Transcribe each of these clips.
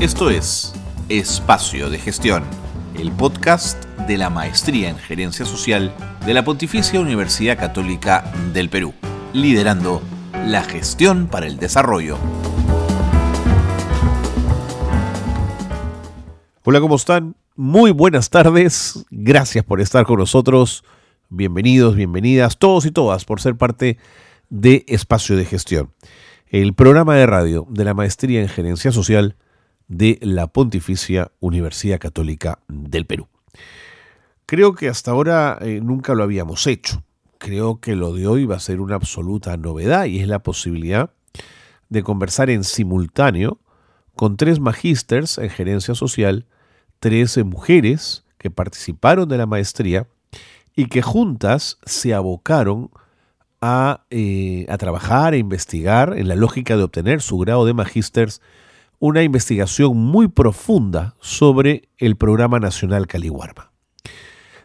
Esto es Espacio de Gestión, el podcast de la Maestría en Gerencia Social de la Pontificia Universidad Católica del Perú, liderando la gestión para el desarrollo. Hola, ¿cómo están? Muy buenas tardes, gracias por estar con nosotros, bienvenidos, bienvenidas, todos y todas, por ser parte de Espacio de Gestión, el programa de radio de la Maestría en Gerencia Social de la Pontificia Universidad Católica del Perú. Creo que hasta ahora eh, nunca lo habíamos hecho. Creo que lo de hoy va a ser una absoluta novedad y es la posibilidad de conversar en simultáneo con tres magísters en gerencia social, tres mujeres que participaron de la maestría y que juntas se abocaron a, eh, a trabajar e investigar en la lógica de obtener su grado de magísters una investigación muy profunda sobre el Programa Nacional Caliwarma.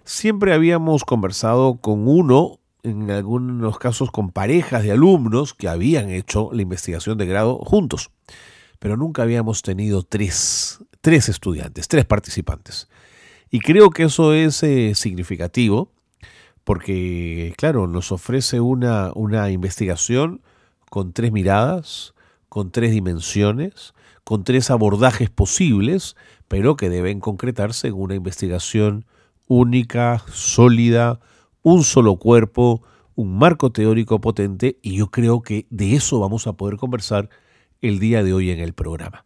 Siempre habíamos conversado con uno, en algunos casos con parejas de alumnos que habían hecho la investigación de grado juntos, pero nunca habíamos tenido tres, tres estudiantes, tres participantes. Y creo que eso es eh, significativo porque, claro, nos ofrece una, una investigación con tres miradas, con tres dimensiones, con tres abordajes posibles, pero que deben concretarse en una investigación única, sólida, un solo cuerpo, un marco teórico potente, y yo creo que de eso vamos a poder conversar el día de hoy en el programa.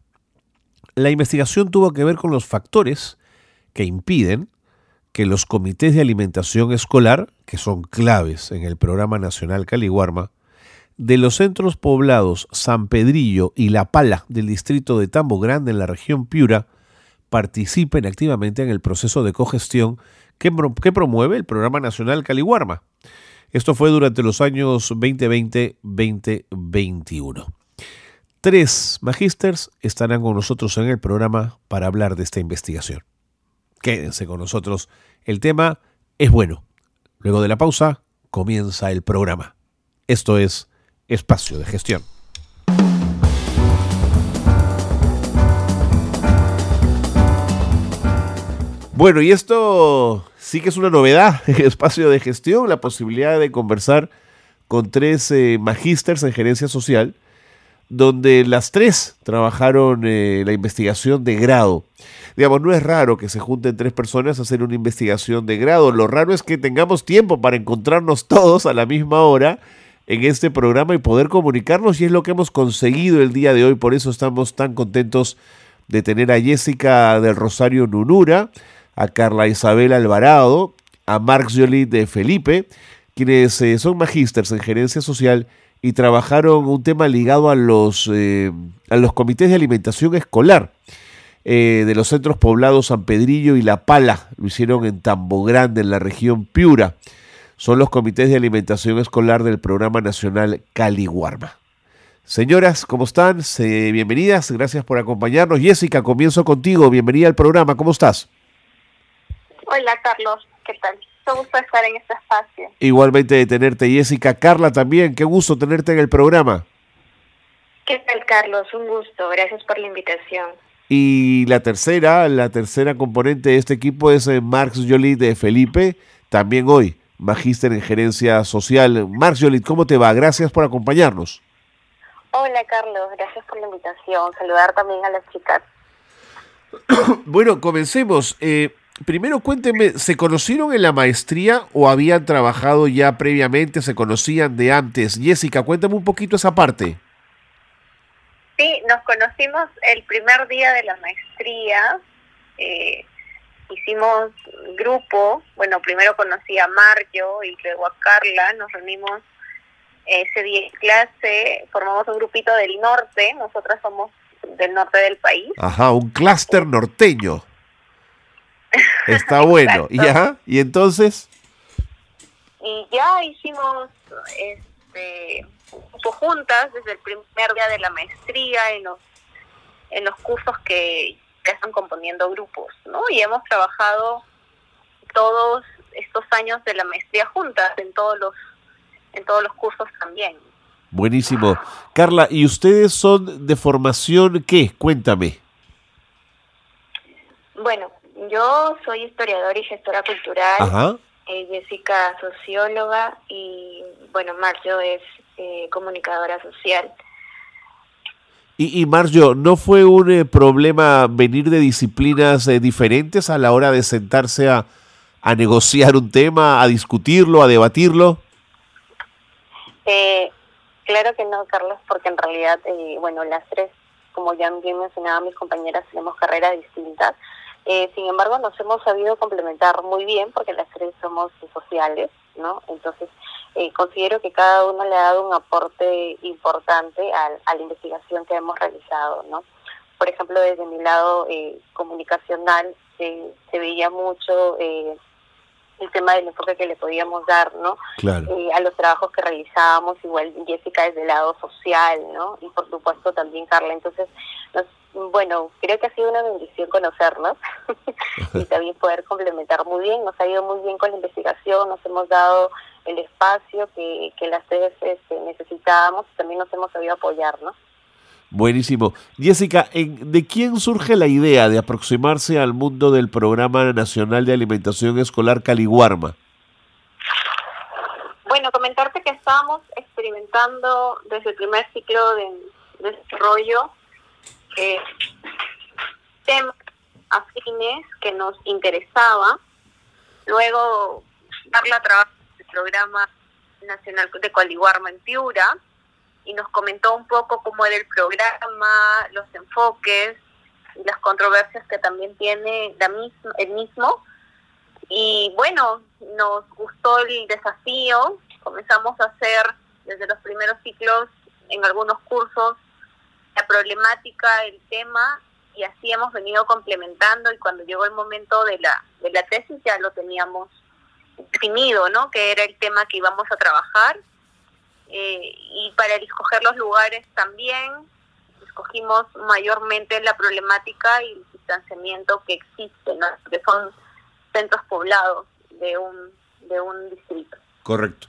La investigación tuvo que ver con los factores que impiden que los comités de alimentación escolar, que son claves en el Programa Nacional Caliguarma, de los centros poblados San Pedrillo y La Pala del distrito de Tambo Grande en la región Piura participen activamente en el proceso de cogestión que, promueve el Programa Nacional Caliguarma. Esto fue durante los años 2020-2021. Tres magísters estarán con nosotros en el programa para hablar de esta investigación. Quédense con nosotros. El tema es bueno. Luego de la pausa, comienza el programa. Esto es espacio de gestión. Bueno, y esto sí que es una novedad, espacio de gestión, la posibilidad de conversar con tres eh, magísters en gerencia social, donde las tres trabajaron eh, la investigación de grado. Digamos, no es raro que se junten tres personas a hacer una investigación de grado, lo raro es que tengamos tiempo para encontrarnos todos a la misma hora en este programa y poder comunicarnos y es lo que hemos conseguido el día de hoy. Por eso estamos tan contentos de tener a Jessica del Rosario Nunura, a Carla Isabel Alvarado, a Marx Jolie de Felipe, quienes eh, son magísters en gerencia social y trabajaron un tema ligado a los, eh, a los comités de alimentación escolar eh, de los centros poblados San Pedrillo y La Pala. Lo hicieron en Tambo Grande, en la región Piura son los comités de alimentación escolar del Programa Nacional Caliguarma. Señoras, ¿cómo están? bienvenidas, gracias por acompañarnos. Jessica, comienzo contigo, bienvenida al programa, ¿cómo estás? Hola Carlos, ¿qué tal? Qué gusto estar en este espacio. Igualmente de tenerte, Jessica. Carla también, qué gusto tenerte en el programa. ¿Qué tal Carlos? Un gusto, gracias por la invitación. Y la tercera, la tercera componente de este equipo es eh, Marx Jolie de Felipe, también hoy magíster en gerencia social. Marjolit, ¿cómo te va? Gracias por acompañarnos. Hola Carlos, gracias por la invitación. Saludar también a las chicas. bueno, comencemos. Eh, primero cuénteme, ¿se conocieron en la maestría o habían trabajado ya previamente, se conocían de antes? Jessica, cuéntame un poquito esa parte. Sí, nos conocimos el primer día de la maestría. Eh, hicimos grupo, bueno, primero conocí a Mario y luego a Carla, nos reunimos ese día en clase, formamos un grupito del norte, nosotras somos del norte del país. Ajá, un clúster norteño. Está bueno. ¿Y, ¿Y entonces? Y ya hicimos este juntas desde el primer día de la maestría en los en los cursos que están componiendo grupos, ¿no? Y hemos trabajado todos estos años de la maestría juntas en todos los en todos los cursos también. Buenísimo. Carla, ¿y ustedes son de formación qué? Cuéntame. Bueno, yo soy historiadora y gestora cultural. Eh, Jessica, socióloga. Y bueno, Marcio es eh, comunicadora social. Y, y ¿no fue un eh, problema venir de disciplinas diferentes a la hora de sentarse a, a negociar un tema, a discutirlo, a debatirlo? Eh, claro que no, Carlos, porque en realidad, eh, bueno, las tres, como ya bien mencionaba mis compañeras, tenemos carreras distintas. Eh, sin embargo, nos hemos sabido complementar muy bien porque las tres somos sociales, ¿no? Entonces, eh, considero que cada uno le ha dado un aporte importante a, a la investigación que hemos realizado, ¿no? Por ejemplo, desde mi lado eh, comunicacional se veía mucho eh, el tema del enfoque que le podíamos dar, ¿no? Eh, a los trabajos que realizábamos, igual Jessica desde el lado social, ¿no? Y por supuesto también Carla. Entonces, bueno, creo que ha sido una bendición conocernos y también poder complementar muy bien. Nos ha ido muy bien con la investigación, nos hemos dado el espacio que, que las tres este, necesitábamos y también nos hemos sabido apoyar, ¿no? Buenísimo. Jessica, ¿de quién surge la idea de aproximarse al mundo del Programa Nacional de Alimentación Escolar Caliguarma? Bueno, comentarte que estábamos experimentando desde el primer ciclo de, desarrollo eh, temas afines que nos interesaba. Luego, darle a trabajo el Programa Nacional de Caliguarma en Piura y nos comentó un poco cómo era el programa, los enfoques y las controversias que también tiene la misma, el mismo. Y bueno, nos gustó el desafío, comenzamos a hacer desde los primeros ciclos en algunos cursos la problemática, el tema, y así hemos venido complementando y cuando llegó el momento de la, de la tesis ya lo teníamos definido, ¿no? Que era el tema que íbamos a trabajar eh, y para escoger los lugares también escogimos mayormente la problemática y el distanciamiento que existe, ¿no? que son centros poblados de un, de un distrito. Correcto.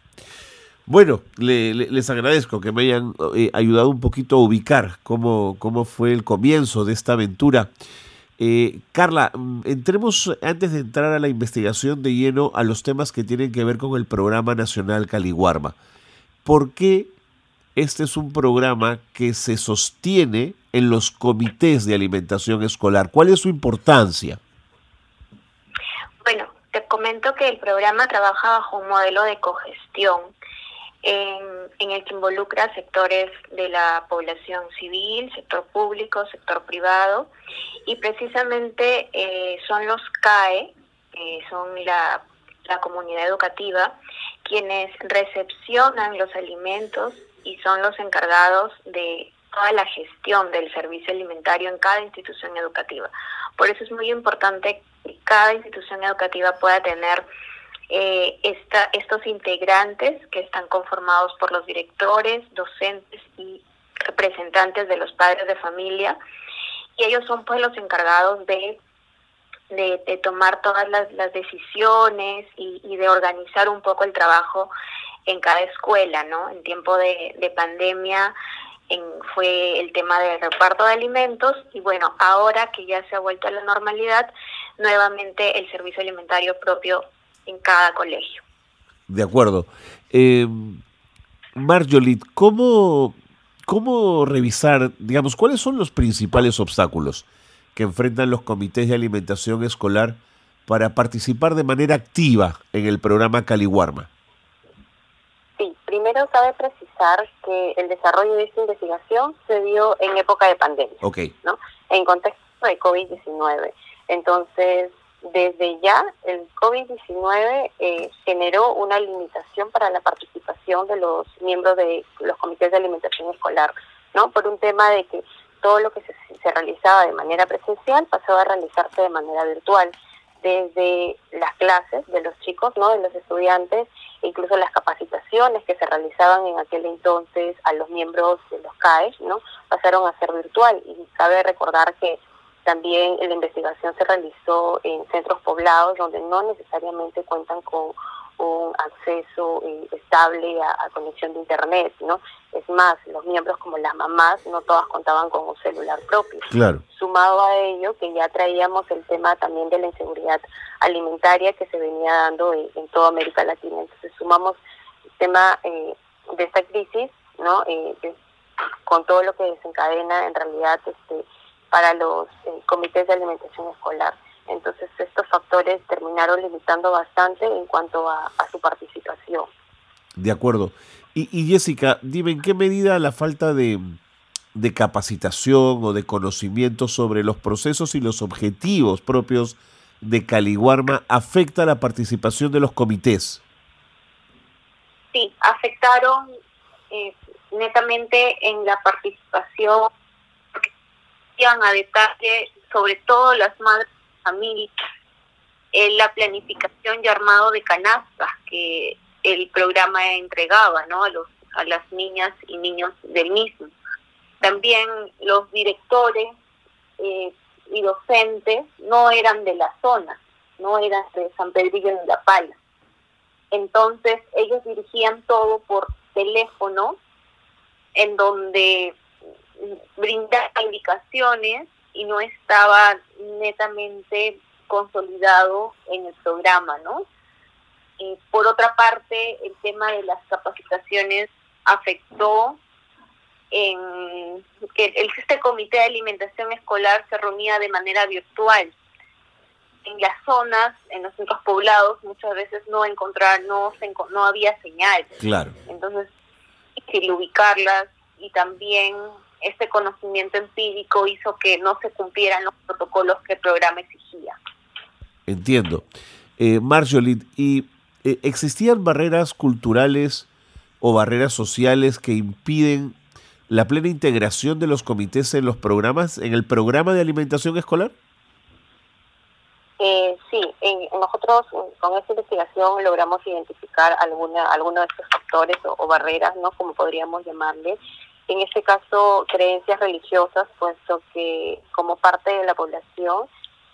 Bueno, les agradezco que me hayan eh, ayudado un poquito a ubicar cómo, cómo fue el comienzo de esta aventura. Eh, Carla, mm, entremos antes de entrar a la investigación de lleno a los temas que tienen que ver con el programa nacional Caliguarma. ¿por qué este es un programa que se sostiene en los comités de alimentación escolar? ¿Cuál es su importancia? Bueno, te comento que el programa trabaja bajo un modelo de cogestión en, el que involucra sectores de la población civil, sector público, sector privado, y precisamente eh, son los CAE, son la la comunidad educativa, quienes recepcionan los alimentos y son los encargados de toda la gestión del servicio alimentario en cada institución educativa. Por eso es muy importante que cada institución educativa pueda tener eh, esta, estos integrantes que están conformados por los directores, docentes y representantes de los padres de familia y ellos son pues los encargados de de, tomar todas las, decisiones y, de organizar un poco el trabajo en cada escuela, ¿no? En tiempo de, pandemia fue el tema del reparto de alimentos y bueno, ahora que ya se ha vuelto a la normalidad, nuevamente el servicio alimentario propio en cada colegio. De acuerdo. Eh, Marjolit, ¿cómo, ¿cómo revisar, digamos, cuáles son los principales obstáculos que enfrentan los comités de alimentación escolar para participar de manera activa en el programa Caliwarma? Sí, primero cabe precisar que el desarrollo de esta investigación se dio en época de pandemia, ¿no? en contexto de COVID-19. Entonces, desde ya el COVID-19 eh, generó una limitación para la participación de los miembros de los comités de alimentación escolar, ¿no? Por un tema de que todo lo que se, realizaba de manera presencial pasó a realizarse de manera virtual desde las clases de los chicos, ¿no? de los estudiantes, incluso las capacitaciones que se realizaban en aquel entonces a los miembros de los CAES, ¿no? pasaron a ser virtual. Y cabe recordar que también la investigación se realizó en centros poblados donde no necesariamente cuentan con un acceso eh, estable a, conexión de internet, ¿no? Es más, los miembros como las mamás no todas contaban con un celular propio. Claro. Sumado a ello que ya traíamos el tema también de la inseguridad alimentaria que se venía dando en, toda América Latina. Entonces sumamos el tema eh, de esta crisis, ¿no? Eh, con todo lo que desencadena en realidad este para los comités de alimentación escolar. Entonces estos factores terminaron limitando bastante en cuanto a, su participación. De acuerdo. Y, Jessica, dime, ¿en qué medida la falta de, de capacitación o de conocimiento sobre los procesos y los objetivos propios de Caliguarma afecta la participación de los comités? Sí, afectaron eh, netamente en la participación, a detalle sobre todo las madres familia, la planificación y armado de canastas que el programa entregaba ¿no? a, los, a las niñas y niños del mismo. También los directores eh, y docentes no eran de la zona, no eran de San Pedrillo de La Pala. Entonces ellos dirigían todo por teléfono, en donde brindaban indicaciones y no estaba netamente consolidado en el programa, ¿no? Por otra parte, el tema de las capacitaciones afectó en que el, este comité de alimentación escolar se reunía de manera virtual. En las zonas, en los centros poblados, muchas veces no encontrar, no, no había señal. Claro. Entonces, difícil ubicarlas y también este conocimiento empírico hizo que no se cumplieran los protocolos que el programa exigía. Entiendo. Eh, Marjorie, ¿y eh, existían barreras culturales o barreras sociales que impiden la plena integración de los comités en los programas, en el programa de alimentación escolar? Eh, sí, nosotros con esta investigación logramos identificar alguna, algunos de estos factores o, o, barreras, ¿no? Como podríamos llamarles, en este caso creencias religiosas, puesto que como parte de la población,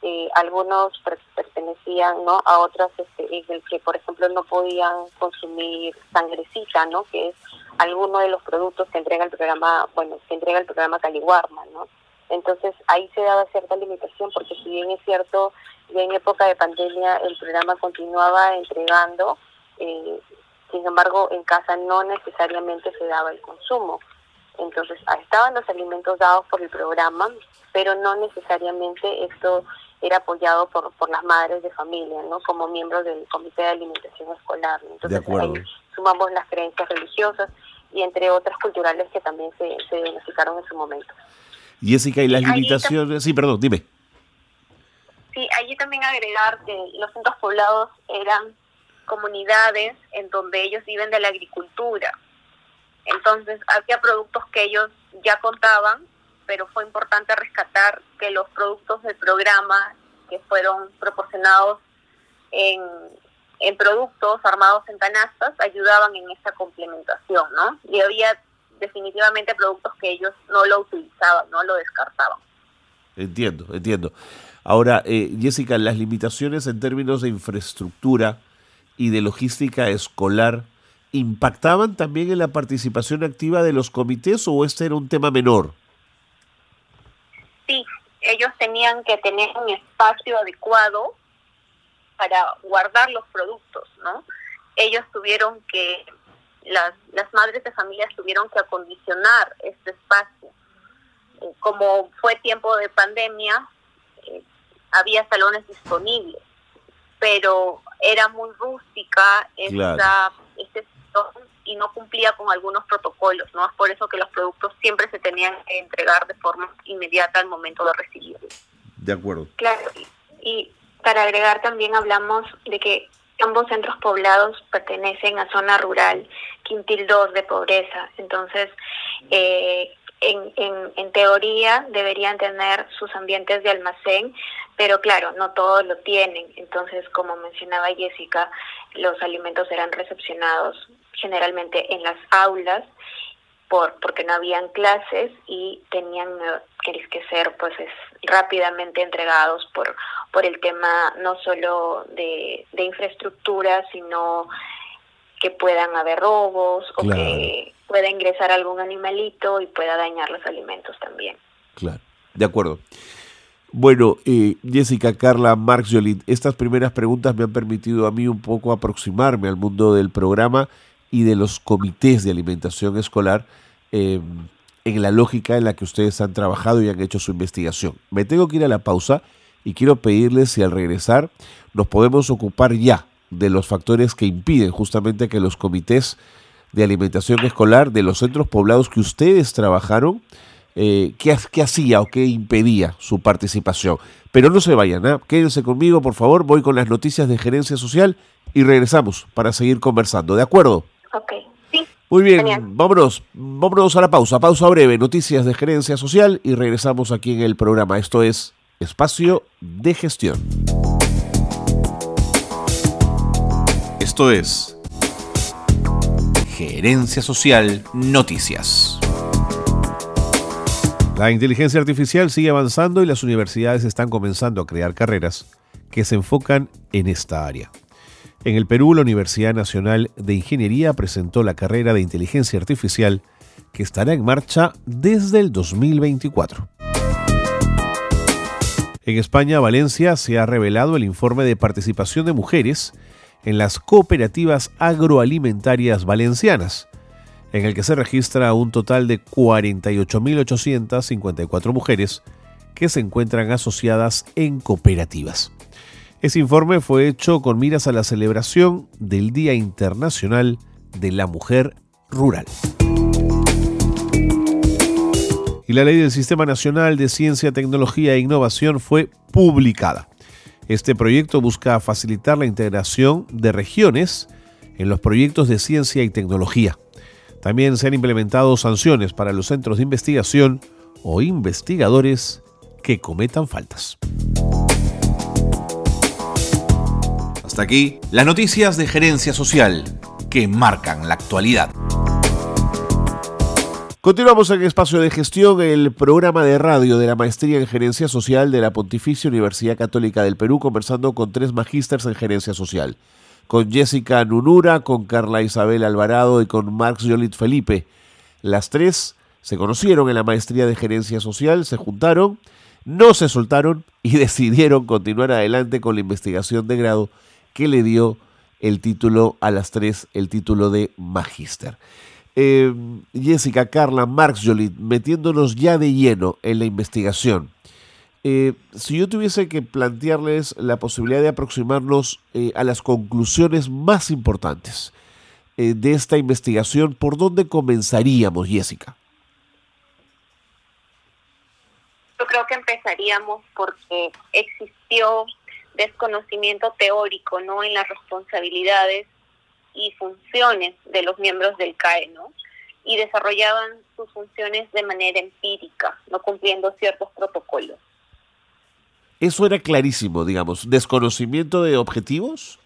eh, algunos pertenecían ¿no? a otras este, que, por ejemplo, no podían consumir sangrecita, ¿no? que es alguno de los productos que entrega el programa, bueno, que entrega el programa Caliguarma, ¿no? Entonces ahí se daba cierta limitación porque si bien es cierto, ya en época de pandemia el programa continuaba entregando, eh, sin embargo en casa no necesariamente se daba el consumo. Entonces, estaban los alimentos dados por el programa, pero no necesariamente esto era apoyado por, por las madres de familia, ¿no? Como miembros del Comité de Alimentación Escolar. Entonces, ahí sumamos las creencias religiosas y entre otras culturales que también se, se diagnosticaron en su momento. Jessica, ¿y las limitaciones? Sí, perdón, dime. Sí, allí también agregar que los centros poblados eran comunidades en donde ellos viven de la agricultura entonces había productos que ellos ya contaban, pero fue importante rescatar que los productos del programa que fueron proporcionados en, en productos armados en canastas ayudaban en esa complementación, ¿no? Y había definitivamente productos que ellos no lo utilizaban, no lo descartaban. Entiendo, entiendo. Ahora, eh, Jessica, las limitaciones en términos de infraestructura y de logística escolar impactaban también en la participación activa de los comités o este era un tema menor? Sí, ellos tenían que tener un espacio adecuado para guardar los productos, ¿no? Ellos tuvieron que, las, las madres de familias tuvieron que acondicionar este espacio. Eh, como fue tiempo de pandemia, eh, había salones disponibles, pero era muy rústica esta, este y no cumplía con algunos protocolos, ¿no? Es por eso que los productos siempre se tenían que entregar de forma inmediata al momento de recibirlos. De acuerdo. Claro, y para agregar también hablamos de que ambos centros poblados pertenecen a zona rural, quintil 2 de pobreza, entonces eh, en, en, en teoría deberían tener sus ambientes de almacén, pero claro, no todos lo tienen. Entonces, como mencionaba Jessica, los alimentos serán recepcionados generalmente en las aulas por porque no habían clases y tenían que ser pues rápidamente entregados por por el tema no solo de, de infraestructura sino que puedan haber robos o que pueda ingresar algún animalito y pueda dañar los alimentos también. Claro, de acuerdo. Bueno, eh, Jessica, Carla, Marx, Jolit, estas primeras preguntas me han permitido a mí un poco aproximarme al mundo del programa y de los comités de alimentación escolar em, en la lógica en la que ustedes han trabajado y han hecho su investigación. Me tengo que ir a la pausa y quiero pedirles si al regresar nos podemos ocupar ya de los factores que impiden justamente que los comités de alimentación escolar de los centros poblados que ustedes trabajaron, eh, ¿qué, hacía o qué impedía su participación. Pero no se vayan, ¿eh? quédense conmigo, por favor, voy con las noticias de gerencia social y regresamos para seguir conversando, ¿de acuerdo? Ok, sí. Muy bien, vámonos, vámonos a la pausa, pausa breve, noticias de gerencia social y regresamos aquí en el programa. Esto es Espacio de Gestión. Esto es Gerencia Social Noticias. La inteligencia artificial sigue avanzando y las universidades están comenzando a crear carreras que se enfocan en esta área. En el Perú, la Universidad Nacional de Ingeniería presentó la carrera de inteligencia artificial que estará en marcha desde el 2024. En España, Valencia, se ha revelado el informe de participación de mujeres en las cooperativas agroalimentarias valencianas, en el que se registra un total de 48.854 mujeres que se encuentran asociadas en cooperativas. Ese informe fue hecho con miras a la celebración del Día Internacional de la Mujer Rural. Y la ley del Sistema Nacional de Ciencia, Tecnología e Innovación fue publicada. Este proyecto busca facilitar la integración de regiones en los proyectos de ciencia y tecnología. También se han implementado sanciones para los centros de investigación o investigadores que cometan faltas. Hasta aquí las noticias de gerencia social que marcan la actualidad. Continuamos en Espacio de Gestión, el programa de radio de la Maestría en Gerencia Social de la Pontificia Universidad Católica del Perú, conversando con tres magísters en Gerencia Social. Con Jessica Nunura, con Carla Isabel Alvarado y con Marx Yolit Felipe. Las tres se conocieron en la Maestría de Gerencia Social, se juntaron, no se soltaron y decidieron continuar adelante con la investigación de grado que le dio el título a las tres, el título de magíster. Eh, Jessica, Carla, Marx Jolit, metiéndonos ya de lleno en la investigación. Eh, si yo tuviese que plantearles la posibilidad de aproximarnos eh, a las conclusiones más importantes de esta investigación, ¿por dónde comenzaríamos, Jessica? Yo creo que empezaríamos porque existió desconocimiento teórico no en las responsabilidades y funciones de los miembros del CAE, ¿no? Y desarrollaban sus funciones de manera empírica, no cumpliendo ciertos protocolos. Eso era clarísimo, digamos, desconocimiento de objetivos.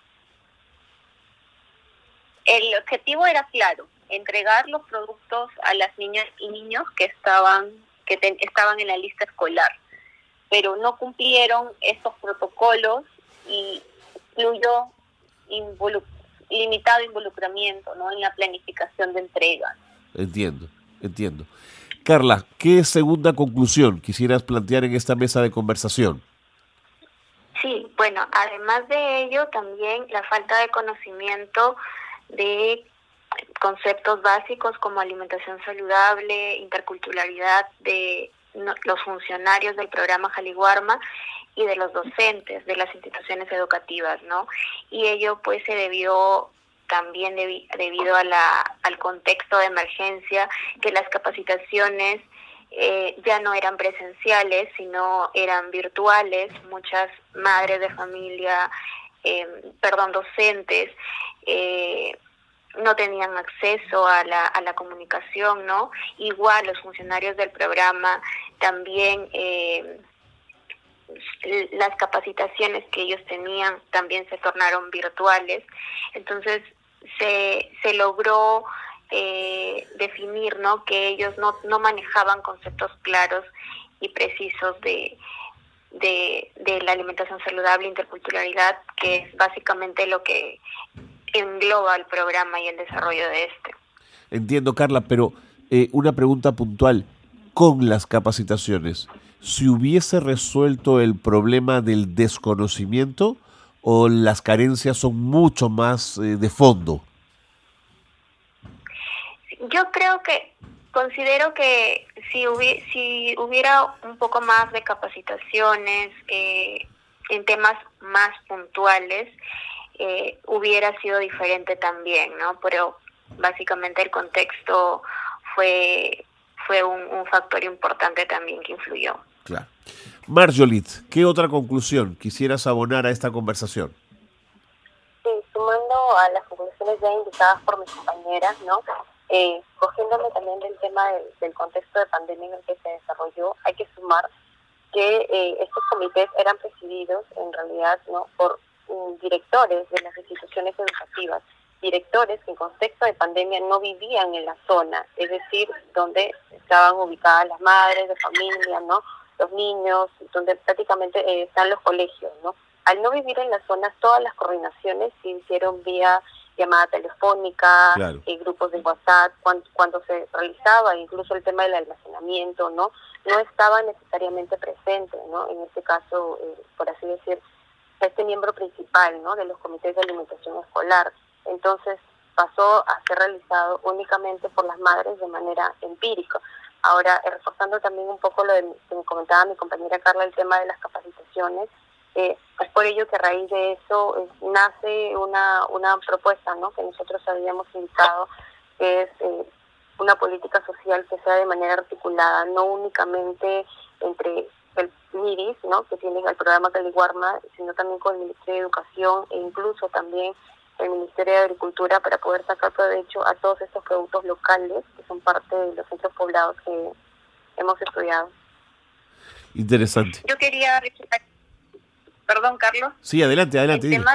El objetivo era claro, entregar los productos a las niñas y niños que estaban que estaban en la lista escolar, pero no cumplieron estos protocolos y incluyó limitado involucramiento ¿no? en la planificación de entrega. Entiendo, entiendo. Carla, ¿qué segunda conclusión quisieras plantear en esta mesa de conversación? Sí, bueno, además de ello, también la falta de conocimiento de conceptos básicos como alimentación saludable, interculturalidad de los funcionarios del programa Jaliguarma y de los docentes de las instituciones educativas, ¿no? Y ello pues se debió también debido a la, al contexto de emergencia, que las capacitaciones eh, ya no eran presenciales, sino eran virtuales. Muchas madres de familia, eh, perdón, docentes, eh, no tenían acceso a la, a la comunicación, ¿no? Igual los funcionarios del programa también eh, las capacitaciones que ellos tenían también se tornaron virtuales. Entonces se, se logró eh, definir ¿no? que ellos no, no manejaban conceptos claros y precisos de, de, de la alimentación saludable, interculturalidad, que es básicamente lo que engloba el programa y el desarrollo de este. Entiendo, Carla, pero eh, una pregunta puntual. Con las capacitaciones, ¿si hubiese resuelto el problema del desconocimiento o las carencias son mucho más eh, de fondo? Yo creo que considero que si, si hubiera un poco más de capacitaciones eh, en temas más puntuales, eh, hubiera sido diferente también, ¿no? Pero básicamente el contexto fue, fue un, factor importante también que influyó. Claro. Marjolit, ¿qué otra conclusión quisieras abonar a esta conversación? Sí, sumando a las conclusiones ya indicadas por mis compañeras, ¿no? Eh, cogiéndome también del tema del, contexto de pandemia en el que se desarrolló, hay que sumar que eh, estos comités eran presididos en realidad no por directores de las instituciones educativas, directores que en contexto de pandemia no vivían en la zona, es decir, donde estaban ubicadas las madres de familia, no, los niños, donde prácticamente eh, están los colegios, no. Al no vivir en la zona, todas las coordinaciones se hicieron vía llamada telefónica, eh, grupos de WhatsApp, cuando, se realizaba incluso el tema del almacenamiento, ¿no? No estaba necesariamente presente, ¿no? En este caso, eh, por así decir, este miembro principal, ¿no? De los comités de alimentación escolar. Entonces pasó a ser realizado únicamente por las madres de manera empírica. Ahora, eh, reforzando también un poco lo que me comentaba mi compañera Carla, el tema de las capacitaciones, eh, es por ello que a raíz de eso nace una, una propuesta ¿no? que nosotros habíamos indicado, que es eh, una política social que sea de manera articulada, no únicamente entre ¿no? que tiene el programa Caliguarma, sino también con el Ministerio de Educación e incluso también el Ministerio de Agricultura para poder sacar provecho a todos estos productos locales que son parte de los centros poblados que hemos estudiado. Interesante. Yo quería Perdón, Carlos. Sí, adelante, adelante. El tema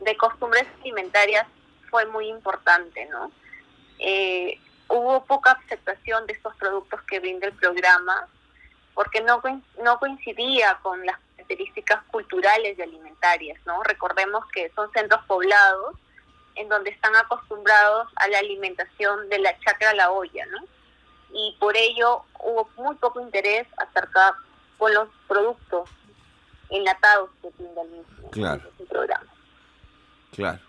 de, costumbres alimentarias fue muy importante, ¿no? Eh, hubo poca aceptación de estos productos que brinda el programa porque no, no coincidía con las características culturales y alimentarias, ¿no? Recordemos que son centros poblados en donde están acostumbrados a la alimentación de la chacra a la olla, ¿no? Y por ello hubo muy poco interés acerca con los productos enlatados que brinda el mismo claro. programa. Claro.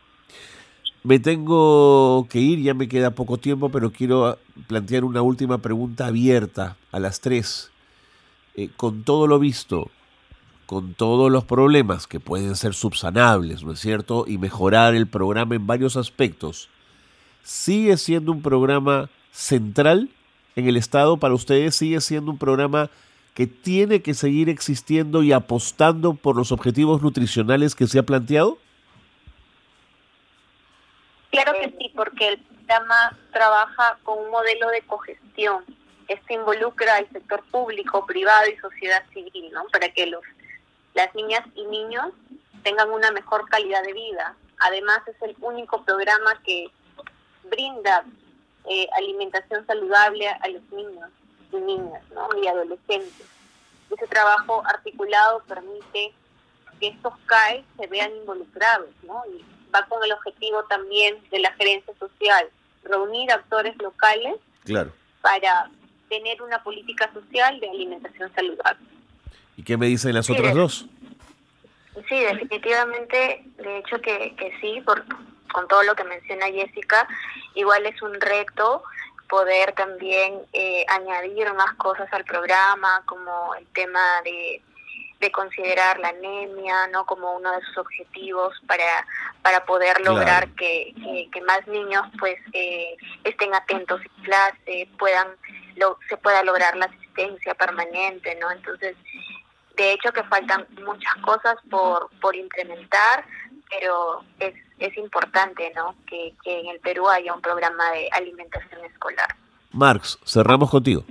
Me tengo que ir, ya me queda poco tiempo, pero quiero plantear una última pregunta abierta a las tres. Eh, con todo lo visto, con todos los problemas que pueden ser subsanables, ¿no es cierto? Y mejorar el programa en varios aspectos, ¿sigue siendo un programa central en el Estado para ustedes? ¿Sigue siendo un programa que tiene que seguir existiendo y apostando por los objetivos nutricionales que se ha planteado? Claro que sí, porque el programa trabaja con un modelo de cogestión. Este involucra al sector público, privado y sociedad civil, ¿no? Para que los las niñas y niños tengan una mejor calidad de vida. Además, es el único programa que brinda eh, alimentación saludable a los niños y niñas ¿no? y adolescentes. Ese trabajo articulado permite que estos CAE se vean involucrados ¿no? y va con el objetivo también de la gerencia social, reunir actores locales claro. para tener una política social de alimentación saludable. ¿Y qué me dicen las otras dos? Sí, definitivamente, de hecho que, que sí, por, con todo lo que menciona Jessica, igual es un reto poder también eh, añadir más cosas al programa, como el tema de, de considerar la anemia, ¿no? Como uno de sus objetivos para, para poder lograr que, que, más niños pues eh, estén atentos en clase, puedan, lo, se pueda lograr la asistencia permanente, ¿no? Entonces, de hecho que faltan muchas cosas por, por implementar, pero es, es importante ¿no? Que, que en el Perú haya un programa de alimentación escolar. Marx, cerramos contigo.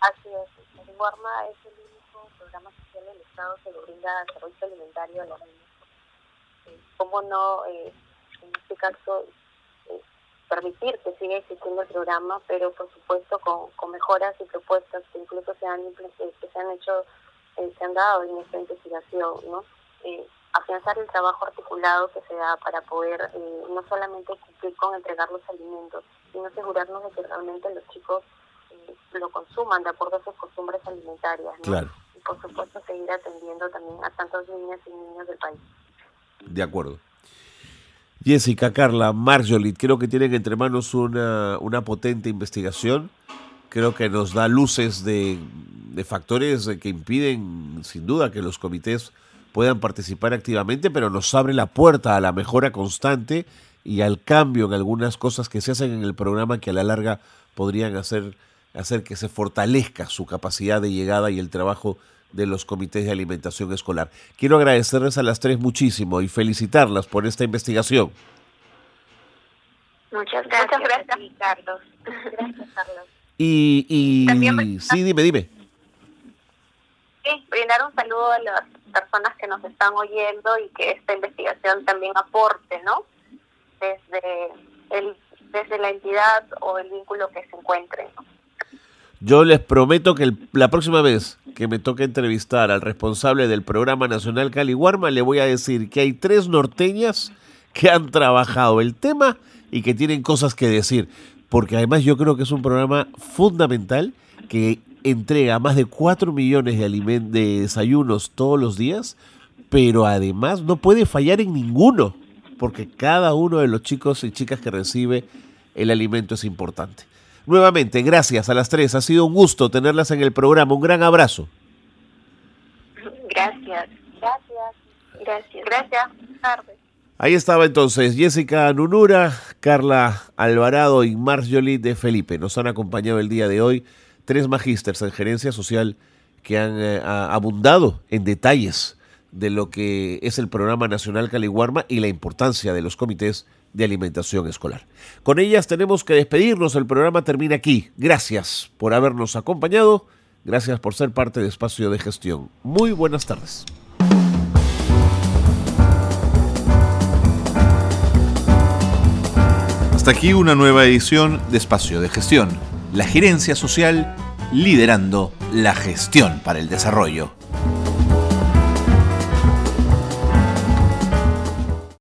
Así es, el Guarma es el único programa social del Estado que lo brinda desarrollo alimentario a los niños. Eh, ¿Cómo no, eh, en este caso, eh, permitir que siga existiendo el programa, pero por supuesto con, con mejoras y propuestas que incluso se han, que se han hecho, eh, se han dado en esta investigación, ¿no? Eh, afianzar el trabajo articulado que se da para poder eh, no solamente cumplir con entregar los alimentos, sino asegurarnos de que realmente los chicos eh, lo consuman de acuerdo a sus costumbres alimentarias. Claro. Y por supuesto seguir atendiendo también a tantos niñas y niños del país. De acuerdo. Jessica, Carla, Marjolit, creo que tienen entre manos una, una potente investigación. Creo que nos da luces de, de factores que impiden, sin duda, que los comités puedan participar activamente, pero nos abre la puerta a la mejora constante y al cambio en algunas cosas que se hacen en el programa que a la larga podrían hacer, hacer que se fortalezca su capacidad de llegada y el trabajo de los comités de alimentación escolar. Quiero agradecerles a las tres muchísimo y felicitarlas por esta investigación. Muchas gracias, gracias Carlos. Gracias, Carlos. Y, y sí, dime, dime. Sí, brindar un saludo a las personas que nos están oyendo y que esta investigación también aporte, ¿no? Desde, el, desde la entidad o el vínculo que se encuentre. Yo les prometo que la próxima vez que me toque entrevistar al responsable del programa nacional Caliguarma, le voy a decir que hay tres norteñas que han trabajado el tema y que tienen cosas que decir. Porque además yo creo que es un programa fundamental que entrega más de 4 millones de, de desayunos todos los días, pero además no puede fallar en ninguno, porque cada uno de los chicos y chicas que recibe el alimento es importante. Nuevamente, gracias a las tres. Ha sido un gusto tenerlas en el programa. Un gran abrazo. Gracias, gracias, gracias, gracias. Ahí estaba entonces Jessica Nunura, Carla Alvarado y Marjolie de Felipe. Nos han acompañado el día de hoy tres magísters en gerencia social que han eh, abundado en detalles de lo que es el programa nacional Caliguarma y la importancia de los comités de alimentación escolar. Con ellas tenemos que despedirnos, el programa termina aquí. Gracias por habernos acompañado, gracias por ser parte de Espacio de Gestión. Muy buenas tardes. Hasta aquí una nueva edición de Espacio de Gestión la gerencia social liderando la gestión para el desarrollo.